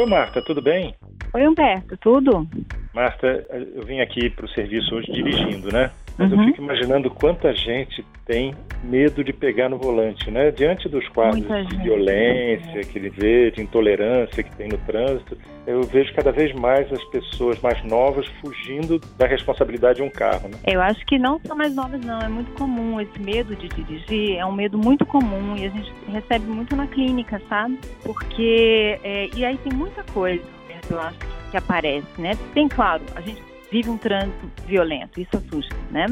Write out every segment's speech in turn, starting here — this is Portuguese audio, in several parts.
Oi, Marta, tudo bem? Oi, Humberto, tudo? Marta, eu vim aqui para o serviço hoje dirigindo, né? Mas Uhum. eu fico imaginando quanta gente tem medo de pegar no volante, né? Diante dos quadros Muita de gente. violência que ele vê, de intolerância que tem no trânsito, eu vejo cada vez mais as pessoas mais novas fugindo da responsabilidade de um carro, né? Eu acho que não são mais novas, não. É muito comum esse medo de dirigir. É um medo muito comum e a gente recebe muito na clínica, sabe? Porque. é, e aí tem muita coisa, eu acho, que aparece, né? Tem, claro, a gente vive um trânsito violento, isso assusta, né?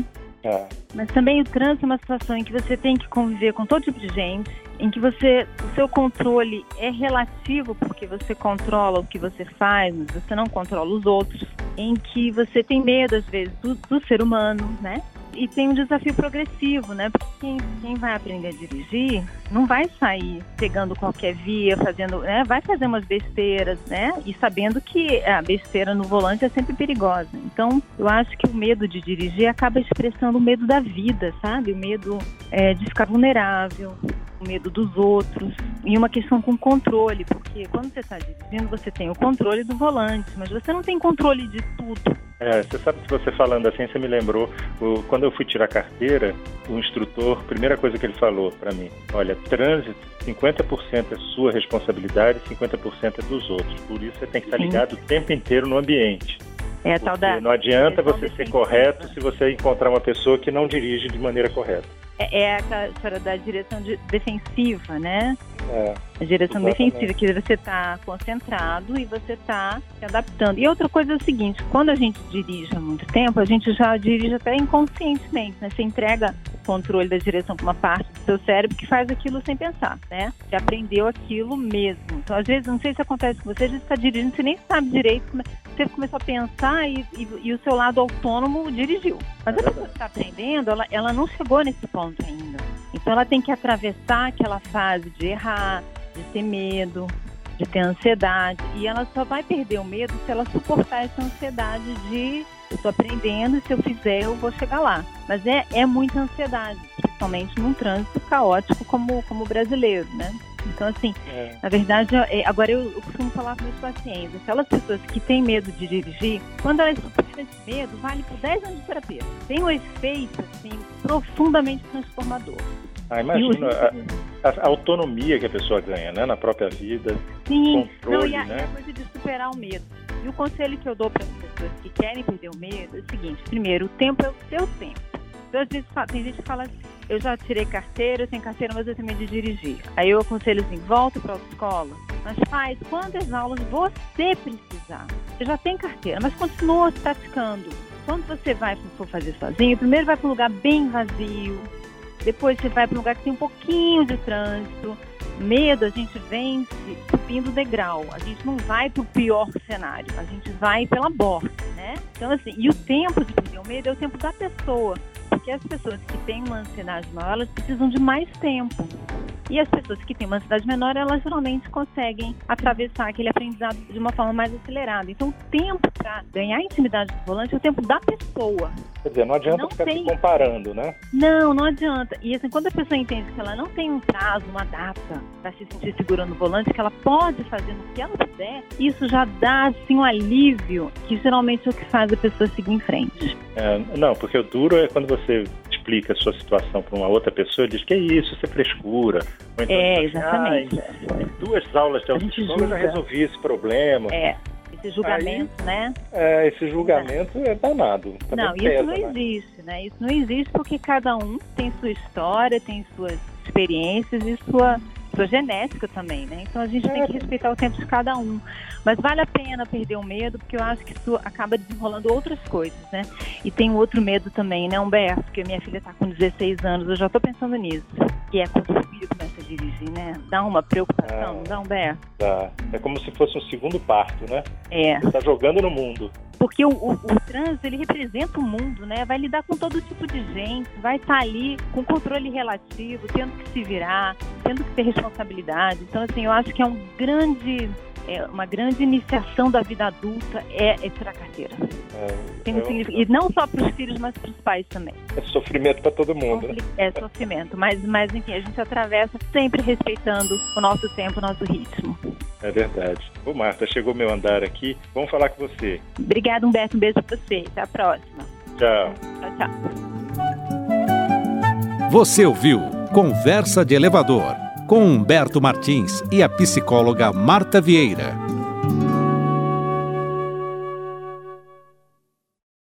Ah, Mas também o trânsito é uma situação em que você tem que conviver com todo tipo de gente, em que você, o seu controle é relativo porque você controla o que você faz, mas você não controla os outros, em que você tem medo às vezes do, do ser humano, né? E tem um desafio progressivo, né? Porque quem, quem vai aprender a dirigir não vai sair pegando qualquer via, fazendo, né? Vai fazer umas besteiras, né? E sabendo que a besteira no volante é sempre perigosa. Então, eu acho que o medo de dirigir acaba expressando o medo da vida, sabe? O medo é, de ficar vulnerável, o medo dos outros e uma questão com controle, porque quando você está dirigindo, você tem o controle do volante, mas você não tem controle de tudo. É, você sabe que você falando assim, você me lembrou, o- quando eu fui tirar carteira, o instrutor, a primeira coisa que ele falou para mim, olha, trânsito, 50% é sua responsabilidade, 50% é dos outros. Por isso você tem que estar Sim. ligado o tempo inteiro no ambiente. É a tal da não adianta você ser correto se você encontrar uma pessoa que não dirige de maneira correta. é, é aquela história da direção de- defensiva, né? É, A direção Exatamente. defensiva, que você está concentrado e você está se adaptando. E outra coisa é o seguinte, quando a gente dirige há muito tempo, a gente já dirige até inconscientemente, né? Você entrega o controle da direção para uma parte do seu cérebro que faz aquilo sem pensar, né? Você aprendeu aquilo mesmo. Então, às vezes, não sei se acontece com você, às vezes você está dirigindo, você nem sabe direito, como é- você começou a pensar e, e- e o seu lado autônomo dirigiu. Mas É a pessoa que está aprendendo, ela, ela não chegou nesse ponto ainda. Então ela tem que atravessar aquela fase de errar, de ter medo, de ter ansiedade. E ela só vai perder o medo se ela suportar essa ansiedade de eu estou aprendendo e se eu fizer eu vou chegar lá. Mas é, é muita ansiedade, principalmente num trânsito caótico como, como o brasileiro, né? Então, assim, é. na verdade, é, agora eu, eu costumo falar com meus pacientes, aquelas pessoas que têm medo de dirigir, quando elas superam esse medo, vale por 10 anos de terapia. Tem um efeito, assim, profundamente transformador. Ah, imagina a, a autonomia que a pessoa ganha, né, na própria vida. Sim, não, controle, e a, né? e a coisa de superar o medo. E o conselho que eu dou para as pessoas que querem perder o medo é o seguinte: primeiro, o tempo é o seu tempo. Então, às vezes, tem gente que fala assim: eu já tirei carteira, eu tenho carteira, mas eu tenho medo de dirigir. Aí eu aconselho assim: volta para a autoescola, mas faz quantas aulas você precisar. Você já tem carteira, mas continua praticando. Quando você vai for fazer sozinho, primeiro vai para um lugar bem vazio, depois você vai para um lugar que tem um pouquinho de trânsito. Medo a gente vence subindo o degrau. A gente não vai para o pior cenário. A gente vai pela borda, né? Então, assim, e o tempo de perder o medo é o tempo da pessoa. Porque as pessoas que têm uma ansiedade maior, elas precisam de mais tempo. E as pessoas que têm uma ansiedade menor, elas geralmente conseguem atravessar aquele aprendizado de uma forma mais acelerada. Então, o tempo para ganhar intimidade do volante é o tempo da pessoa. Quer dizer, não adianta Não ficar tem. se comparando, né? Não, não adianta. E assim, quando a pessoa entende que ela não tem um prazo, uma data para se sentir segura no volante, que ela pode fazer no que ela puder, isso já dá assim um alívio, que geralmente é o que faz a pessoa seguir em frente. É, não, porque o duro é quando você explica a sua situação para uma outra pessoa diz que é isso, isso é frescura. Ou então É, exatamente. "Ah, em duas aulas de autoescola eu já resolvi esse problema. É, esse julgamento, né? É, esse julgamento é danado. também Não, isso pesa, não né? existe, né? Isso não existe porque cada um tem sua história, tem suas experiências e sua, sua genética também, né? Então a gente tem que respeitar o tempo de cada um. Mas vale a pena perder o medo, porque eu acho que isso acaba desenrolando outras coisas, né? E tem outro medo também, né, Humberto? Porque minha filha está com 16 anos, eu já estou pensando nisso. Que é quando o filho começa a dirigir, né? Dá uma preocupação, Ah. dá, Humberto? Tá. É como se fosse um segundo parto, né? É. Você tá jogando no mundo. Porque o, o, o trânsito, ele representa o mundo, né? Vai lidar com todo tipo de gente, vai estar ali com controle relativo, tendo que se virar, tendo que ter responsabilidade. Então, assim, eu acho que é um grande, é uma grande iniciação da vida adulta é, é tirar carteira. É, Tem um é, significado. E não só para os filhos, mas para os pais também. é sofrimento para todo mundo, né? É sofrimento. Mas, mas, enfim, a gente atravessa sempre respeitando o nosso tempo, o nosso ritmo. É verdade. Ô, Marta, chegou meu andar aqui. Vamos falar com você. Obrigada, Humberto. Um beijo pra você. Até a próxima. Tchau. Tchau, tchau. Você ouviu Conversa de Elevador com Humberto Martins e a psicóloga Marta Vieira.